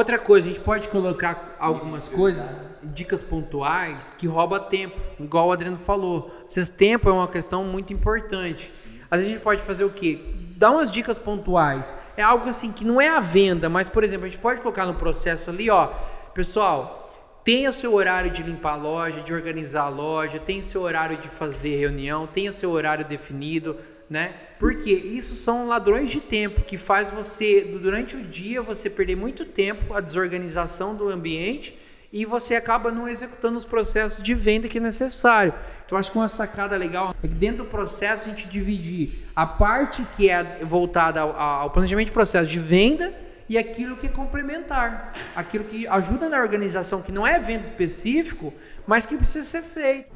Outra coisa, a gente pode colocar algumas coisas, dicas pontuais, que rouba tempo, igual o Adriano falou. Às tempo é uma questão muito importante. Às vezes a gente pode fazer o quê? Dar umas dicas pontuais. É algo assim que não é a venda, mas, por exemplo, a gente pode colocar no processo ali, ó. Pessoal, tenha seu horário de limpar a loja, de organizar a loja, tenha seu horário de fazer reunião, tenha seu horário definido né? Porque isso são ladrões de tempo que faz você durante o dia você perder muito tempo a desorganização do ambiente e você acaba não executando os processos de venda que é necessário. Então acho que uma sacada legal é que dentro do processo a gente dividir a parte que é voltada ao, ao planejamento de processo de venda e aquilo que é complementar, aquilo que ajuda na organização que não é venda específico, mas que precisa ser feito.